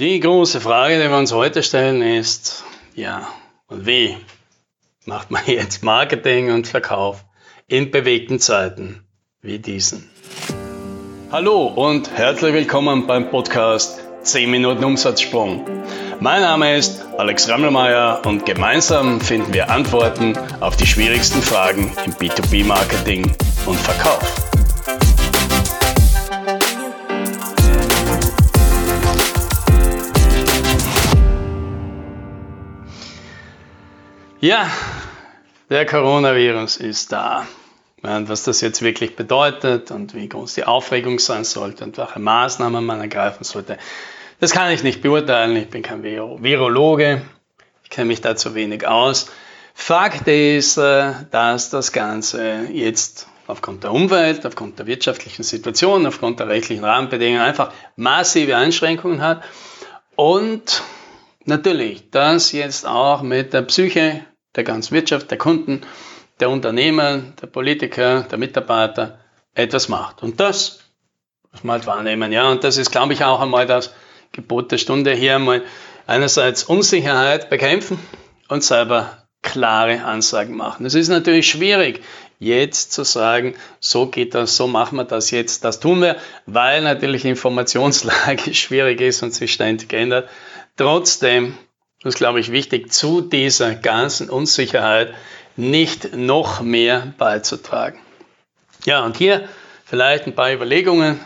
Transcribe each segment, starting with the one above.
Die große Frage, die wir uns heute stellen, ist, ja, und wie macht man jetzt Marketing und Verkauf in bewegten Zeiten wie diesen? Hallo und herzlich willkommen beim Podcast 10 Minuten Umsatzsprung. Mein Name ist Alex Rammelmeier und gemeinsam finden wir Antworten auf die schwierigsten Fragen im B2B-Marketing und Verkauf. Ja, der Coronavirus ist da. Und was das jetzt wirklich bedeutet und wie groß die Aufregung sein sollte und welche Maßnahmen man ergreifen sollte, das kann ich nicht beurteilen. Ich bin kein Virologe, ich kenne mich da zu wenig aus. Fakt ist, äh, dass das Ganze jetzt aufgrund der Umwelt, aufgrund der wirtschaftlichen Situation, aufgrund der rechtlichen Rahmenbedingungen einfach massive Einschränkungen hat und natürlich das jetzt auch mit der Psyche der ganzen Wirtschaft, der Kunden, der Unternehmer, der Politiker, der Mitarbeiter etwas macht. Und das muss man halt wahrnehmen. Ja, und das ist, glaube ich, auch einmal das Gebot der Stunde hier einmal einerseits Unsicherheit bekämpfen und selber klare Ansagen machen. Es ist natürlich schwierig, jetzt zu sagen, so geht das, so machen wir das jetzt, das tun wir, weil natürlich die Informationslage schwierig ist und sich ständig ändert. Trotzdem das ist, glaube ich, wichtig, zu dieser ganzen Unsicherheit nicht noch mehr beizutragen. Ja, und hier vielleicht ein paar Überlegungen,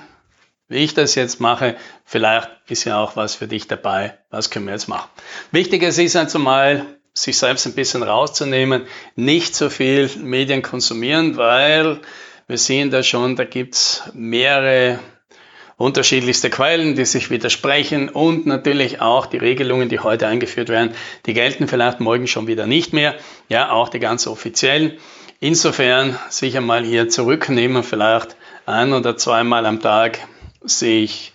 wie ich das jetzt mache. Vielleicht ist ja auch was für dich dabei. Was können wir jetzt machen? Wichtig ist es also mal, sich selbst ein bisschen rauszunehmen, nicht so viel Medien konsumieren, weil wir sehen da schon, da gibt's mehrere unterschiedlichste Quellen, die sich widersprechen und natürlich auch die Regelungen, die heute eingeführt werden, die gelten vielleicht morgen schon wieder nicht mehr. Ja, auch die ganz offiziellen. Insofern sich einmal hier zurücknehmen, vielleicht ein oder zweimal am Tag sich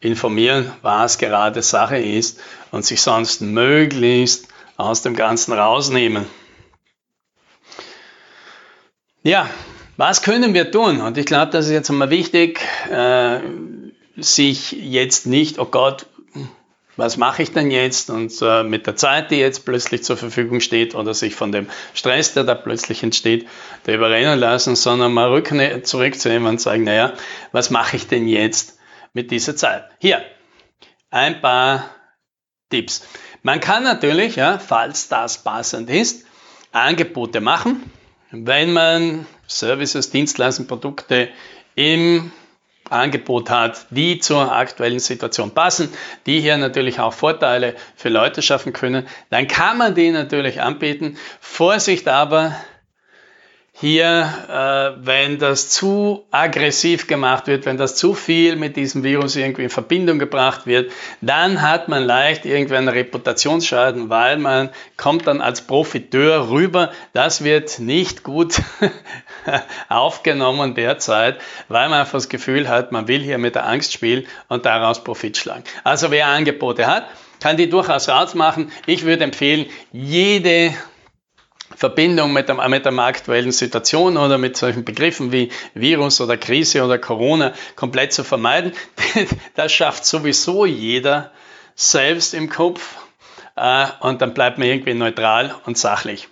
informieren, was gerade Sache ist und sich sonst möglichst aus dem Ganzen rausnehmen. Ja, was können wir tun? Und ich glaube, das ist jetzt einmal wichtig. Äh, sich jetzt nicht, oh Gott, was mache ich denn jetzt? Und äh, mit der Zeit, die jetzt plötzlich zur Verfügung steht oder sich von dem Stress, der da plötzlich entsteht, da überrennen lassen, sondern mal rück, zurückzunehmen und sagen, naja, was mache ich denn jetzt mit dieser Zeit? Hier, ein paar Tipps. Man kann natürlich, ja, falls das passend ist, Angebote machen, wenn man Services, Dienstleistungen, Produkte im Angebot hat, die zur aktuellen Situation passen, die hier natürlich auch Vorteile für Leute schaffen können, dann kann man die natürlich anbieten. Vorsicht aber, hier, äh, wenn das zu aggressiv gemacht wird, wenn das zu viel mit diesem Virus irgendwie in Verbindung gebracht wird, dann hat man leicht irgendwie einen Reputationsschaden, weil man kommt dann als Profiteur rüber. Das wird nicht gut aufgenommen derzeit, weil man einfach das Gefühl hat, man will hier mit der Angst spielen und daraus Profit schlagen. Also wer Angebote hat, kann die durchaus rausmachen. Ich würde empfehlen, jede Verbindung mit, der, mit der aktuellen Situation oder mit solchen Begriffen wie Virus oder Krise oder Corona komplett zu vermeiden. Das schafft sowieso jeder selbst im Kopf äh, und dann bleibt man irgendwie neutral und sachlich.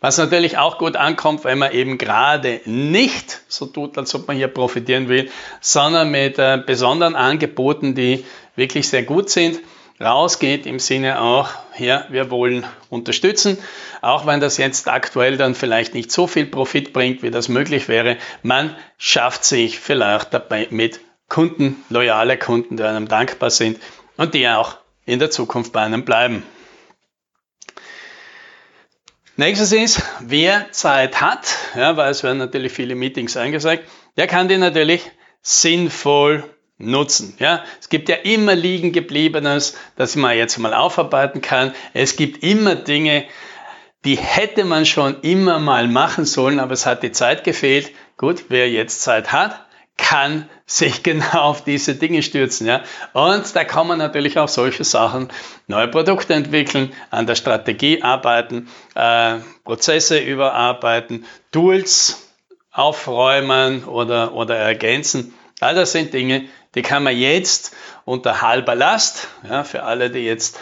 Was natürlich auch gut ankommt, wenn man eben gerade nicht so tut, als ob man hier profitieren will, sondern mit äh, besonderen Angeboten, die wirklich sehr gut sind rausgeht im Sinne auch, ja, wir wollen unterstützen, auch wenn das jetzt aktuell dann vielleicht nicht so viel Profit bringt, wie das möglich wäre. Man schafft sich vielleicht dabei mit Kunden, loyale Kunden, die einem dankbar sind und die auch in der Zukunft bei einem bleiben. Nächstes ist, wer Zeit hat, ja, weil es werden natürlich viele Meetings eingesagt, der kann die natürlich sinnvoll nutzen. Ja, es gibt ja immer liegen gebliebenes, das man jetzt mal aufarbeiten kann. Es gibt immer Dinge, die hätte man schon immer mal machen sollen, aber es hat die Zeit gefehlt. Gut, wer jetzt Zeit hat, kann sich genau auf diese Dinge stürzen. Ja? Und da kann man natürlich auch solche Sachen, neue Produkte entwickeln, an der Strategie arbeiten, äh, Prozesse überarbeiten, Tools aufräumen oder, oder ergänzen All das sind Dinge, die kann man jetzt unter halber Last, ja, für alle, die jetzt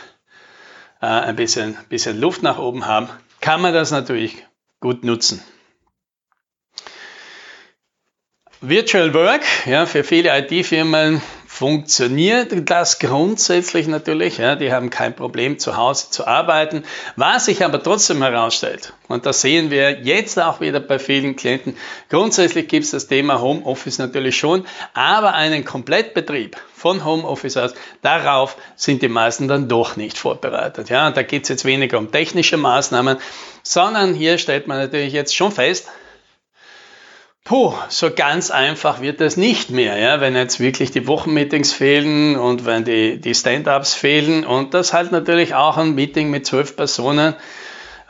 äh, ein bisschen, bisschen Luft nach oben haben, kann man das natürlich gut nutzen. Virtual Work, ja, für viele IT-Firmen funktioniert das grundsätzlich natürlich. Ja, die haben kein Problem, zu Hause zu arbeiten. Was sich aber trotzdem herausstellt, und das sehen wir jetzt auch wieder bei vielen Klienten, grundsätzlich gibt es das Thema Homeoffice natürlich schon, aber einen Komplettbetrieb von Homeoffice aus, darauf sind die meisten dann doch nicht vorbereitet. Ja, und da geht es jetzt weniger um technische Maßnahmen, sondern hier stellt man natürlich jetzt schon fest, Puh, so ganz einfach wird das nicht mehr, ja, wenn jetzt wirklich die Wochenmeetings fehlen und wenn die, die Stand-ups fehlen und das halt natürlich auch ein Meeting mit zwölf Personen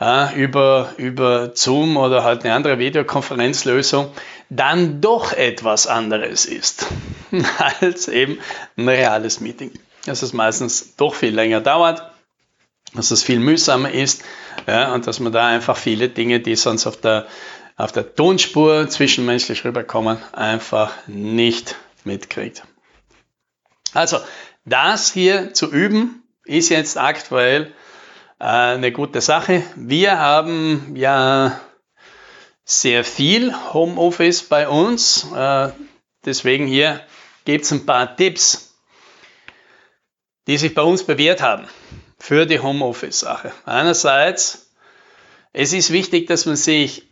äh, über, über Zoom oder halt eine andere Videokonferenzlösung dann doch etwas anderes ist als eben ein reales Meeting. Dass es meistens doch viel länger dauert, dass es viel mühsamer ist ja, und dass man da einfach viele Dinge, die sonst auf der auf der Tonspur zwischenmenschlich rüberkommen, einfach nicht mitkriegt. Also, das hier zu üben, ist jetzt aktuell äh, eine gute Sache. Wir haben ja sehr viel Homeoffice bei uns. Äh, deswegen hier gibt es ein paar Tipps, die sich bei uns bewährt haben für die Homeoffice-Sache. Einerseits, es ist wichtig, dass man sich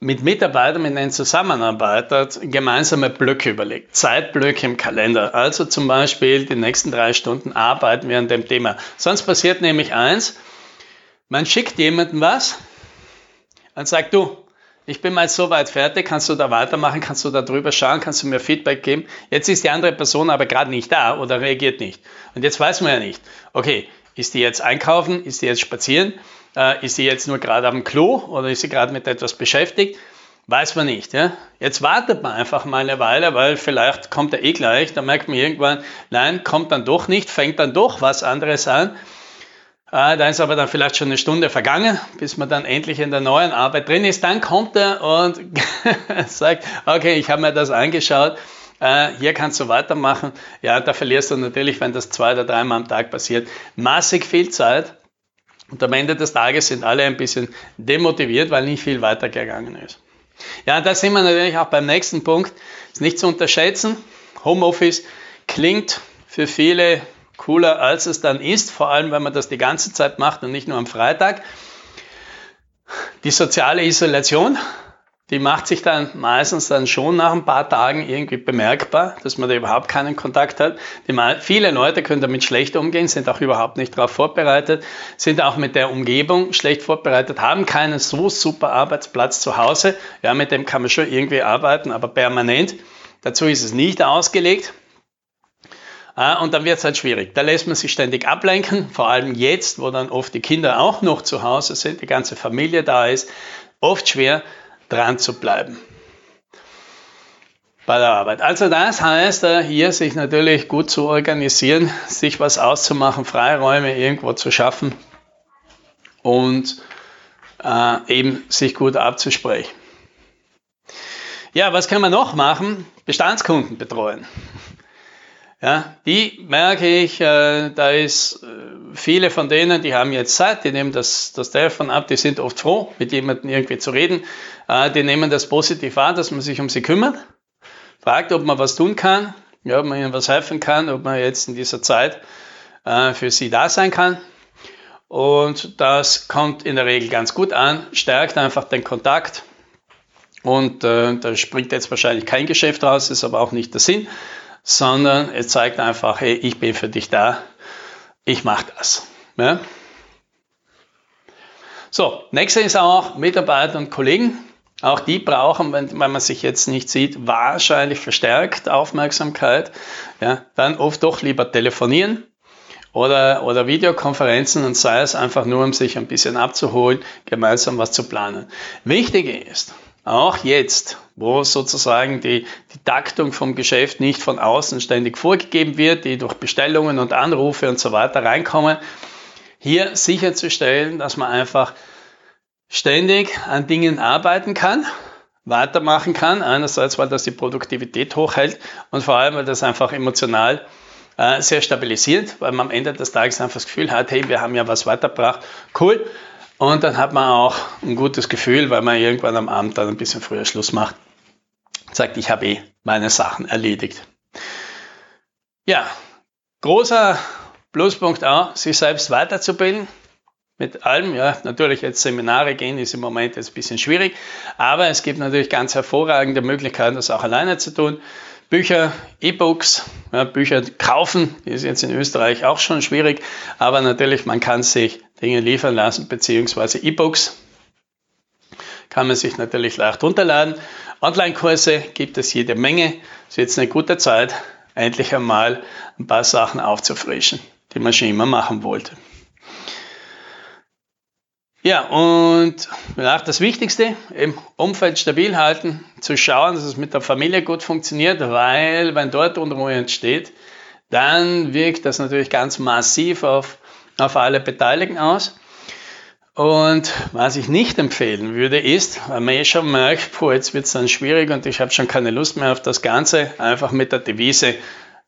mit Mitarbeitern, mit denen zusammenarbeitet, gemeinsame Blöcke überlegt, Zeitblöcke im Kalender. Also zum Beispiel die nächsten drei Stunden arbeiten wir an dem Thema. Sonst passiert nämlich eins, man schickt jemandem was und sagt, du, ich bin mal so weit fertig, kannst du da weitermachen, kannst du da drüber schauen, kannst du mir Feedback geben. Jetzt ist die andere Person aber gerade nicht da oder reagiert nicht. Und jetzt weiß man ja nicht, okay, ist die jetzt einkaufen, ist die jetzt spazieren? Äh, ist sie jetzt nur gerade am Klo oder ist sie gerade mit etwas beschäftigt? Weiß man nicht. Ja? Jetzt wartet man einfach mal eine Weile, weil vielleicht kommt er eh gleich. Da merkt man irgendwann, nein, kommt dann doch nicht, fängt dann doch was anderes an. Äh, da ist aber dann vielleicht schon eine Stunde vergangen, bis man dann endlich in der neuen Arbeit drin ist. Dann kommt er und sagt, okay, ich habe mir das angeschaut. Äh, hier kannst du weitermachen. Ja, da verlierst du natürlich, wenn das zwei oder dreimal am Tag passiert, massig viel Zeit. Und am Ende des Tages sind alle ein bisschen demotiviert, weil nicht viel weitergegangen ist. Ja, da sind wir natürlich auch beim nächsten Punkt. Ist nicht zu unterschätzen. Homeoffice klingt für viele cooler, als es dann ist, vor allem wenn man das die ganze Zeit macht und nicht nur am Freitag. Die soziale Isolation, die macht sich dann meistens dann schon nach ein paar Tagen irgendwie bemerkbar, dass man da überhaupt keinen Kontakt hat. Viele Leute können damit schlecht umgehen, sind auch überhaupt nicht darauf vorbereitet, sind auch mit der Umgebung schlecht vorbereitet, haben keinen so super Arbeitsplatz zu Hause. Ja, mit dem kann man schon irgendwie arbeiten, aber permanent. Dazu ist es nicht ausgelegt. Ah, und dann wird es halt schwierig. Da lässt man sich ständig ablenken, vor allem jetzt, wo dann oft die Kinder auch noch zu Hause sind, die ganze Familie da ist. Oft schwer, dran zu bleiben bei der Arbeit. Also das heißt, äh, hier sich natürlich gut zu organisieren, sich was auszumachen, Freiräume irgendwo zu schaffen und äh, eben sich gut abzusprechen. Ja, was kann man noch machen? Bestandskunden betreuen. Ja, die merke ich, äh, da ist äh, viele von denen, die haben jetzt Zeit, die nehmen das, das Telefon ab, die sind oft froh, mit jemandem irgendwie zu reden. Äh, die nehmen das positiv wahr, dass man sich um sie kümmert, fragt, ob man was tun kann, ja, ob man ihnen was helfen kann, ob man jetzt in dieser Zeit äh, für sie da sein kann. Und das kommt in der Regel ganz gut an, stärkt einfach den Kontakt. Und äh, da springt jetzt wahrscheinlich kein Geschäft raus, ist aber auch nicht der Sinn sondern es zeigt einfach, hey, ich bin für dich da, ich mache das. Ja? So, nächste ist auch Mitarbeiter und Kollegen. Auch die brauchen, wenn, wenn man sich jetzt nicht sieht, wahrscheinlich verstärkt Aufmerksamkeit. Ja, dann oft doch lieber telefonieren oder, oder Videokonferenzen und sei es einfach nur, um sich ein bisschen abzuholen, gemeinsam was zu planen. Wichtig ist, auch jetzt, wo sozusagen die, die Taktung vom Geschäft nicht von außen ständig vorgegeben wird, die durch Bestellungen und Anrufe und so weiter reinkommen, hier sicherzustellen, dass man einfach ständig an Dingen arbeiten kann, weitermachen kann. Einerseits, weil das die Produktivität hochhält und vor allem, weil das einfach emotional äh, sehr stabilisiert, weil man am Ende des Tages einfach das Gefühl hat, hey, wir haben ja was weitergebracht, cool. Und dann hat man auch ein gutes Gefühl, weil man irgendwann am Abend dann ein bisschen früher Schluss macht. Sagt, ich habe eh meine Sachen erledigt. Ja, großer Pluspunkt auch, sich selbst weiterzubilden mit allem. Ja, natürlich jetzt Seminare gehen ist im Moment jetzt ein bisschen schwierig, aber es gibt natürlich ganz hervorragende Möglichkeiten, das auch alleine zu tun. Bücher, E-Books, ja, Bücher kaufen, ist jetzt in Österreich auch schon schwierig, aber natürlich, man kann sich Dinge liefern lassen, beziehungsweise E-Books kann man sich natürlich leicht runterladen. Online-Kurse gibt es jede Menge. Es ist jetzt eine gute Zeit, endlich einmal ein paar Sachen aufzufrischen, die man schon immer machen wollte. Ja, und auch das Wichtigste, im Umfeld stabil halten, zu schauen, dass es mit der Familie gut funktioniert, weil wenn dort Unruhe entsteht, dann wirkt das natürlich ganz massiv auf, auf alle Beteiligten aus. Und was ich nicht empfehlen würde, ist, weil man eh schon merkt, puh, jetzt wird es dann schwierig und ich habe schon keine Lust mehr auf das Ganze, einfach mit der Devise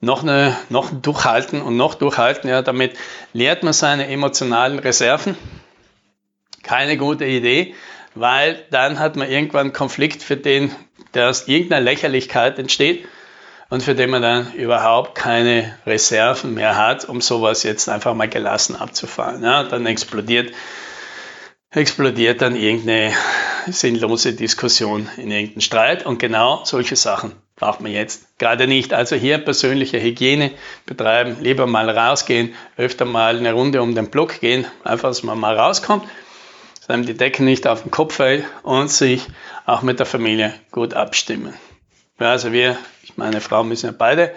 noch, eine, noch durchhalten und noch durchhalten. Ja, damit leert man seine emotionalen Reserven keine gute Idee, weil dann hat man irgendwann einen Konflikt, für den der aus irgendeiner Lächerlichkeit entsteht und für den man dann überhaupt keine Reserven mehr hat, um sowas jetzt einfach mal gelassen abzufahren. Ja, dann explodiert, explodiert dann irgendeine sinnlose Diskussion in irgendeinen Streit und genau solche Sachen braucht man jetzt gerade nicht. Also hier persönliche Hygiene betreiben, lieber mal rausgehen, öfter mal eine Runde um den Block gehen, einfach, dass man mal rauskommt einem die Decke nicht auf den Kopf fällt und sich auch mit der Familie gut abstimmen. Ja, also wir, meine Frau müssen ja beide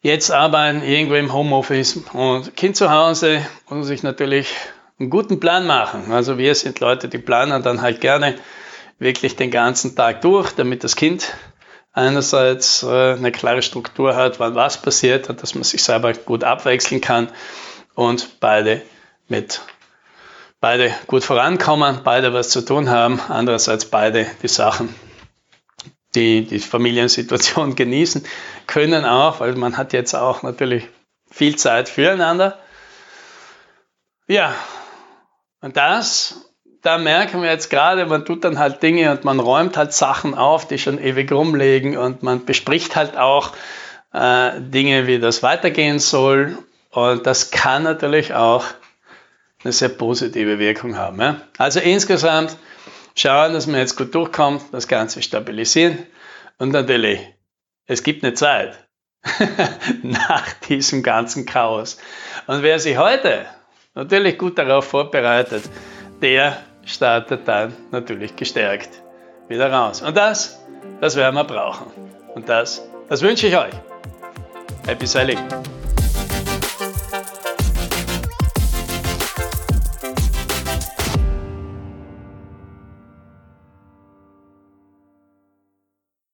jetzt arbeiten, irgendwo im Homeoffice und Kind zu Hause muss sich natürlich einen guten Plan machen. Also wir sind Leute, die planen dann halt gerne wirklich den ganzen Tag durch, damit das Kind einerseits äh, eine klare Struktur hat, wann was passiert und dass man sich selber gut abwechseln kann und beide mit beide gut vorankommen, beide was zu tun haben, andererseits beide die Sachen, die die Familiensituation genießen können auch, weil man hat jetzt auch natürlich viel Zeit füreinander. Ja, und das, da merken wir jetzt gerade, man tut dann halt Dinge und man räumt halt Sachen auf, die schon ewig rumliegen und man bespricht halt auch äh, Dinge, wie das weitergehen soll. Und das kann natürlich auch eine sehr positive Wirkung haben. Ja? Also insgesamt schauen, dass man jetzt gut durchkommt, das Ganze stabilisieren und natürlich, es gibt eine Zeit nach diesem ganzen Chaos. Und wer sich heute natürlich gut darauf vorbereitet, der startet dann natürlich gestärkt wieder raus. Und das, das werden wir brauchen. Und das, das wünsche ich euch. Happy Sailing!